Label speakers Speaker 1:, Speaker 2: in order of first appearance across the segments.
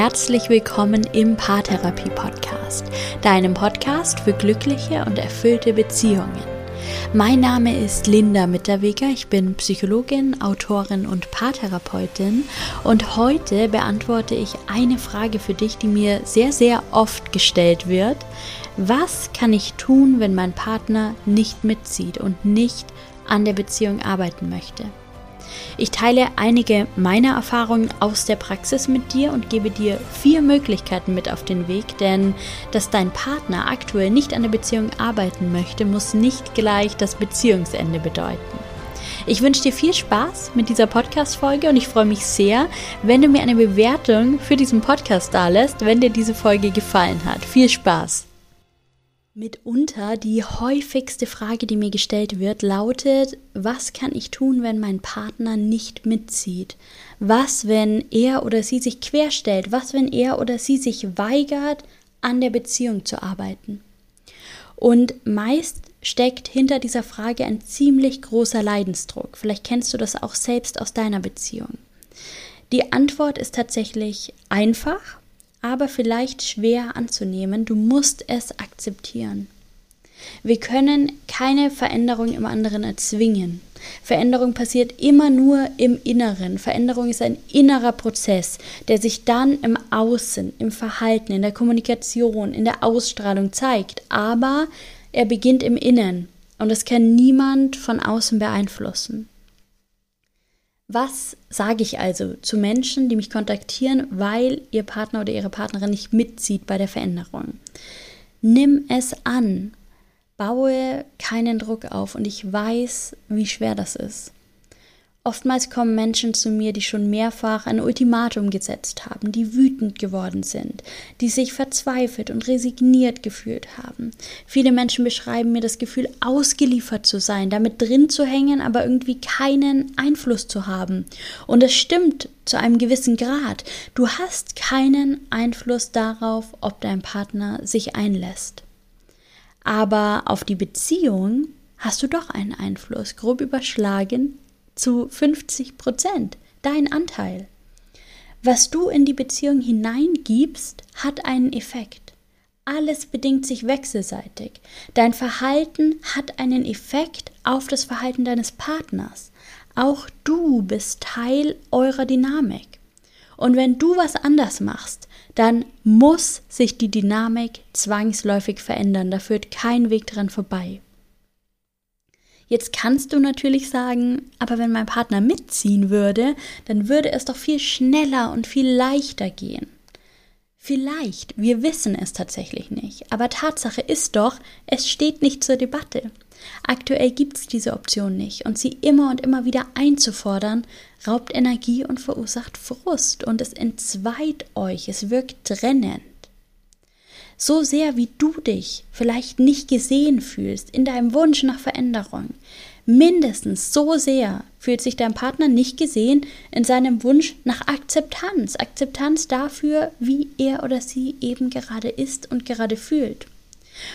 Speaker 1: herzlich willkommen im Paartherapie Podcast, deinem Podcast für glückliche und erfüllte Beziehungen. Mein Name ist Linda Mitterweger, ich bin Psychologin, Autorin und Paartherapeutin und heute beantworte ich eine Frage für dich, die mir sehr, sehr oft gestellt wird. Was kann ich tun, wenn mein Partner nicht mitzieht und nicht an der Beziehung arbeiten möchte? Ich teile einige meiner Erfahrungen aus der Praxis mit dir und gebe dir vier Möglichkeiten mit auf den Weg, denn dass dein Partner aktuell nicht an der Beziehung arbeiten möchte, muss nicht gleich das Beziehungsende bedeuten. Ich wünsche dir viel Spaß mit dieser Podcast-Folge und ich freue mich sehr, wenn du mir eine Bewertung für diesen Podcast da lässt, wenn dir diese Folge gefallen hat. Viel Spaß! Mitunter die häufigste Frage, die mir gestellt wird, lautet, was kann ich tun, wenn mein Partner nicht mitzieht? Was, wenn er oder sie sich querstellt? Was, wenn er oder sie sich weigert, an der Beziehung zu arbeiten? Und meist steckt hinter dieser Frage ein ziemlich großer Leidensdruck. Vielleicht kennst du das auch selbst aus deiner Beziehung. Die Antwort ist tatsächlich einfach aber vielleicht schwer anzunehmen. Du musst es akzeptieren. Wir können keine Veränderung im anderen erzwingen. Veränderung passiert immer nur im Inneren. Veränderung ist ein innerer Prozess, der sich dann im Außen, im Verhalten, in der Kommunikation, in der Ausstrahlung zeigt. Aber er beginnt im Innen und das kann niemand von außen beeinflussen. Was sage ich also zu Menschen, die mich kontaktieren, weil ihr Partner oder ihre Partnerin nicht mitzieht bei der Veränderung? Nimm es an, baue keinen Druck auf und ich weiß, wie schwer das ist. Oftmals kommen Menschen zu mir, die schon mehrfach ein Ultimatum gesetzt haben, die wütend geworden sind, die sich verzweifelt und resigniert gefühlt haben. Viele Menschen beschreiben mir das Gefühl, ausgeliefert zu sein, damit drin zu hängen, aber irgendwie keinen Einfluss zu haben. Und es stimmt zu einem gewissen Grad. Du hast keinen Einfluss darauf, ob dein Partner sich einlässt. Aber auf die Beziehung hast du doch einen Einfluss, grob überschlagen zu 50 Prozent, dein Anteil. Was du in die Beziehung hineingibst, hat einen Effekt. Alles bedingt sich wechselseitig. Dein Verhalten hat einen Effekt auf das Verhalten deines Partners. Auch du bist Teil eurer Dynamik. Und wenn du was anders machst, dann muss sich die Dynamik zwangsläufig verändern. Da führt kein Weg dran vorbei. Jetzt kannst du natürlich sagen, aber wenn mein Partner mitziehen würde, dann würde es doch viel schneller und viel leichter gehen. Vielleicht, wir wissen es tatsächlich nicht, aber Tatsache ist doch, es steht nicht zur Debatte. Aktuell gibt es diese Option nicht und sie immer und immer wieder einzufordern, raubt Energie und verursacht Frust und es entzweit euch, es wirkt trennend. So sehr wie du dich vielleicht nicht gesehen fühlst in deinem Wunsch nach Veränderung, mindestens so sehr fühlt sich dein Partner nicht gesehen in seinem Wunsch nach Akzeptanz, Akzeptanz dafür, wie er oder sie eben gerade ist und gerade fühlt.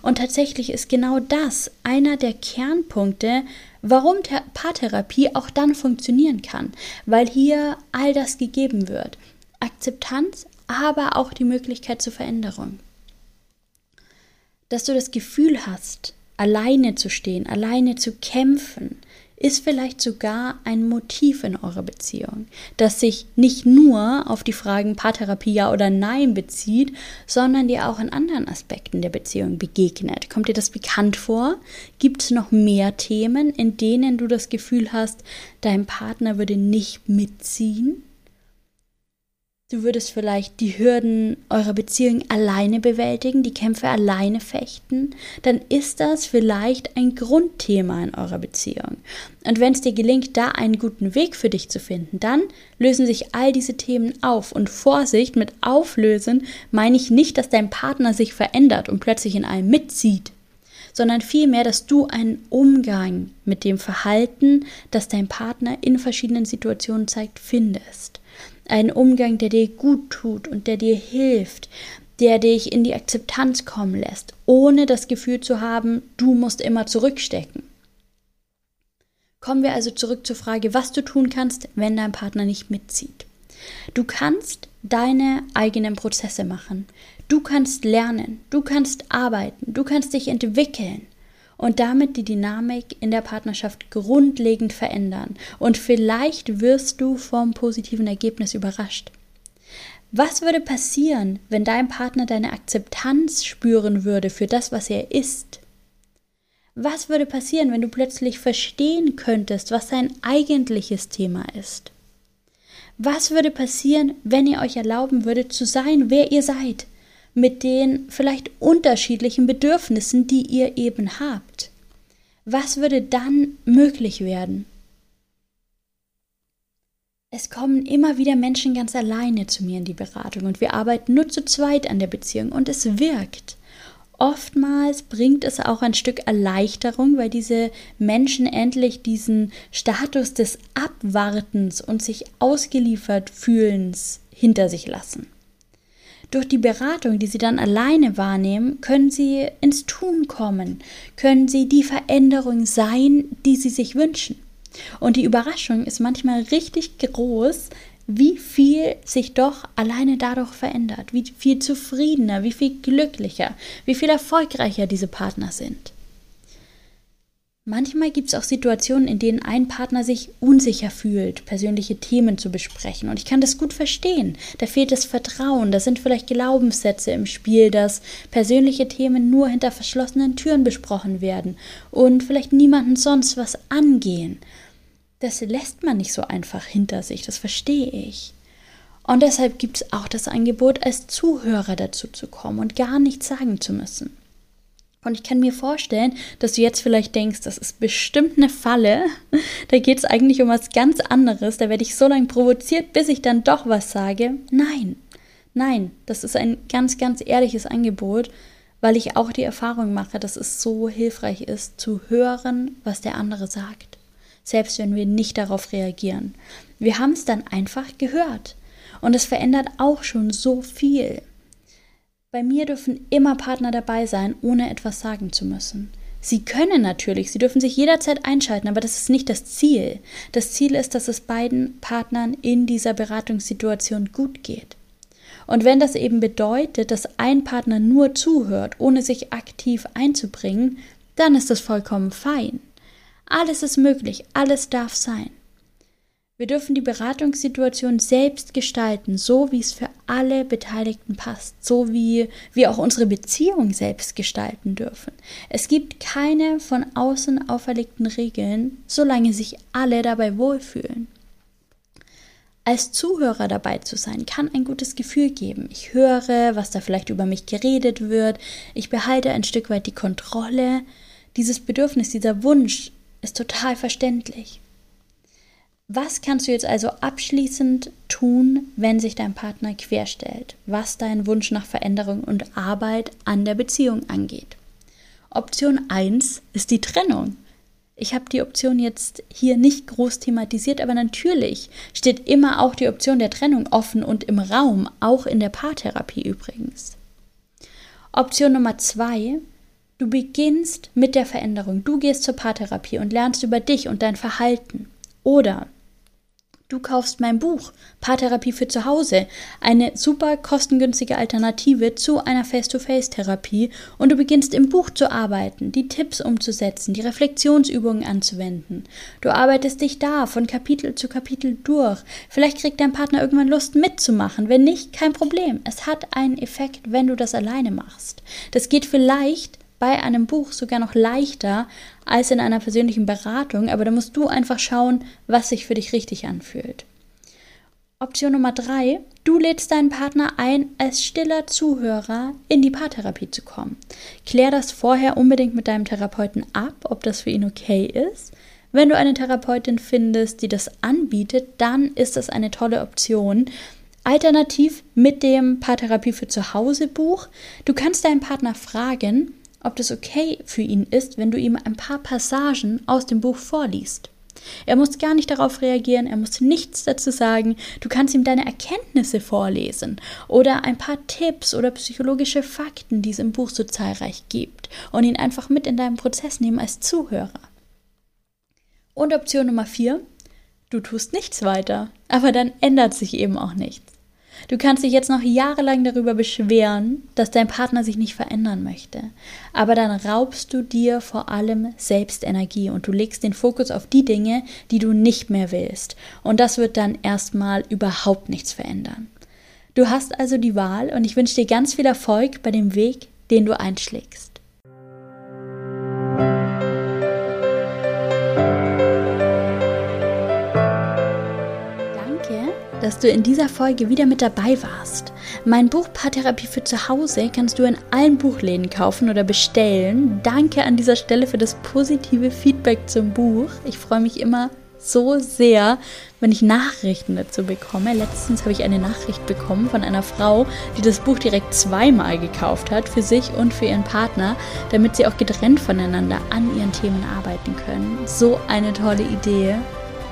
Speaker 1: Und tatsächlich ist genau das einer der Kernpunkte, warum Paartherapie auch dann funktionieren kann, weil hier all das gegeben wird. Akzeptanz, aber auch die Möglichkeit zur Veränderung dass du das Gefühl hast, alleine zu stehen, alleine zu kämpfen, ist vielleicht sogar ein Motiv in eurer Beziehung, das sich nicht nur auf die Fragen Paartherapie ja oder nein bezieht, sondern dir auch in anderen Aspekten der Beziehung begegnet. Kommt dir das bekannt vor? Gibt es noch mehr Themen, in denen du das Gefühl hast, dein Partner würde nicht mitziehen? Du würdest vielleicht die Hürden eurer Beziehung alleine bewältigen, die Kämpfe alleine fechten, dann ist das vielleicht ein Grundthema in eurer Beziehung. Und wenn es dir gelingt, da einen guten Weg für dich zu finden, dann lösen sich all diese Themen auf. Und Vorsicht mit Auflösen meine ich nicht, dass dein Partner sich verändert und plötzlich in allem mitzieht, sondern vielmehr, dass du einen Umgang mit dem Verhalten, das dein Partner in verschiedenen Situationen zeigt, findest. Ein Umgang, der dir gut tut und der dir hilft, der dich in die Akzeptanz kommen lässt, ohne das Gefühl zu haben, du musst immer zurückstecken. Kommen wir also zurück zur Frage, was du tun kannst, wenn dein Partner nicht mitzieht. Du kannst deine eigenen Prozesse machen. Du kannst lernen, du kannst arbeiten, du kannst dich entwickeln und damit die Dynamik in der Partnerschaft grundlegend verändern. Und vielleicht wirst du vom positiven Ergebnis überrascht. Was würde passieren, wenn dein Partner deine Akzeptanz spüren würde für das, was er ist? Was würde passieren, wenn du plötzlich verstehen könntest, was sein eigentliches Thema ist? Was würde passieren, wenn ihr euch erlauben würdet zu sein, wer ihr seid, mit den vielleicht unterschiedlichen Bedürfnissen, die ihr eben habt? Was würde dann möglich werden? Es kommen immer wieder Menschen ganz alleine zu mir in die Beratung und wir arbeiten nur zu zweit an der Beziehung und es wirkt. Oftmals bringt es auch ein Stück Erleichterung, weil diese Menschen endlich diesen Status des Abwartens und sich ausgeliefert fühlens hinter sich lassen. Durch die Beratung, die sie dann alleine wahrnehmen, können sie ins Tun kommen, können sie die Veränderung sein, die sie sich wünschen. Und die Überraschung ist manchmal richtig groß, wie viel sich doch alleine dadurch verändert, wie viel zufriedener, wie viel glücklicher, wie viel erfolgreicher diese Partner sind. Manchmal gibt es auch Situationen, in denen ein Partner sich unsicher fühlt, persönliche Themen zu besprechen. Und ich kann das gut verstehen. Da fehlt das Vertrauen, da sind vielleicht Glaubenssätze im Spiel, dass persönliche Themen nur hinter verschlossenen Türen besprochen werden und vielleicht niemanden sonst was angehen das lässt man nicht so einfach hinter sich, das verstehe ich. Und deshalb gibt es auch das Angebot, als Zuhörer dazu zu kommen und gar nichts sagen zu müssen. Und ich kann mir vorstellen, dass du jetzt vielleicht denkst, das ist bestimmt eine Falle. Da geht es eigentlich um was ganz anderes. Da werde ich so lange provoziert, bis ich dann doch was sage. Nein, nein, das ist ein ganz, ganz ehrliches Angebot, weil ich auch die Erfahrung mache, dass es so hilfreich ist, zu hören, was der andere sagt selbst wenn wir nicht darauf reagieren. Wir haben es dann einfach gehört. Und es verändert auch schon so viel. Bei mir dürfen immer Partner dabei sein, ohne etwas sagen zu müssen. Sie können natürlich, sie dürfen sich jederzeit einschalten, aber das ist nicht das Ziel. Das Ziel ist, dass es beiden Partnern in dieser Beratungssituation gut geht. Und wenn das eben bedeutet, dass ein Partner nur zuhört, ohne sich aktiv einzubringen, dann ist das vollkommen fein. Alles ist möglich, alles darf sein. Wir dürfen die Beratungssituation selbst gestalten, so wie es für alle Beteiligten passt, so wie wir auch unsere Beziehung selbst gestalten dürfen. Es gibt keine von außen auferlegten Regeln, solange sich alle dabei wohlfühlen. Als Zuhörer dabei zu sein, kann ein gutes Gefühl geben. Ich höre, was da vielleicht über mich geredet wird, ich behalte ein Stück weit die Kontrolle. Dieses Bedürfnis, dieser Wunsch, ist total verständlich. Was kannst du jetzt also abschließend tun, wenn sich dein Partner querstellt, was deinen Wunsch nach Veränderung und Arbeit an der Beziehung angeht? Option 1 ist die Trennung. Ich habe die Option jetzt hier nicht groß thematisiert, aber natürlich steht immer auch die Option der Trennung offen und im Raum, auch in der Paartherapie übrigens. Option Nummer 2 Du beginnst mit der Veränderung. Du gehst zur Paartherapie und lernst über dich und dein Verhalten. Oder du kaufst mein Buch Paartherapie für zu Hause, eine super kostengünstige Alternative zu einer Face-to-Face-Therapie und du beginnst im Buch zu arbeiten, die Tipps umzusetzen, die Reflexionsübungen anzuwenden. Du arbeitest dich da von Kapitel zu Kapitel durch. Vielleicht kriegt dein Partner irgendwann Lust mitzumachen. Wenn nicht, kein Problem. Es hat einen Effekt, wenn du das alleine machst. Das geht vielleicht bei einem Buch sogar noch leichter als in einer persönlichen Beratung, aber da musst du einfach schauen, was sich für dich richtig anfühlt. Option Nummer drei, du lädst deinen Partner ein, als stiller Zuhörer in die Paartherapie zu kommen. Klär das vorher unbedingt mit deinem Therapeuten ab, ob das für ihn okay ist. Wenn du eine Therapeutin findest, die das anbietet, dann ist das eine tolle Option. Alternativ mit dem Paartherapie für zu Hause Buch. Du kannst deinen Partner fragen, ob das okay für ihn ist, wenn du ihm ein paar Passagen aus dem Buch vorliest. Er muss gar nicht darauf reagieren, er muss nichts dazu sagen. Du kannst ihm deine Erkenntnisse vorlesen oder ein paar Tipps oder psychologische Fakten, die es im Buch so zahlreich gibt, und ihn einfach mit in deinen Prozess nehmen als Zuhörer. Und Option Nummer vier, du tust nichts weiter, aber dann ändert sich eben auch nichts. Du kannst dich jetzt noch jahrelang darüber beschweren, dass dein Partner sich nicht verändern möchte. Aber dann raubst du dir vor allem selbst Energie und du legst den Fokus auf die Dinge, die du nicht mehr willst. Und das wird dann erstmal überhaupt nichts verändern. Du hast also die Wahl und ich wünsche dir ganz viel Erfolg bei dem Weg, den du einschlägst. Dass du in dieser Folge wieder mit dabei warst. Mein Buch Paartherapie für zu Hause kannst du in allen Buchläden kaufen oder bestellen. Danke an dieser Stelle für das positive Feedback zum Buch. Ich freue mich immer so sehr, wenn ich Nachrichten dazu bekomme. Letztens habe ich eine Nachricht bekommen von einer Frau, die das Buch direkt zweimal gekauft hat, für sich und für ihren Partner, damit sie auch getrennt voneinander an ihren Themen arbeiten können. So eine tolle Idee.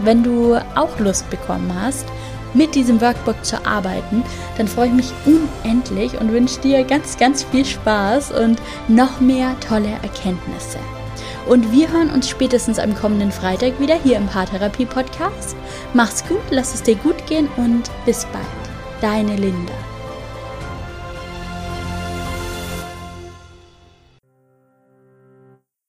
Speaker 1: Wenn du auch Lust bekommen hast, mit diesem Workbook zu arbeiten, dann freue ich mich unendlich und wünsche dir ganz, ganz viel Spaß und noch mehr tolle Erkenntnisse. Und wir hören uns spätestens am kommenden Freitag wieder hier im Paartherapie Podcast. Mach's gut, lass es dir gut gehen und bis bald. Deine Linda.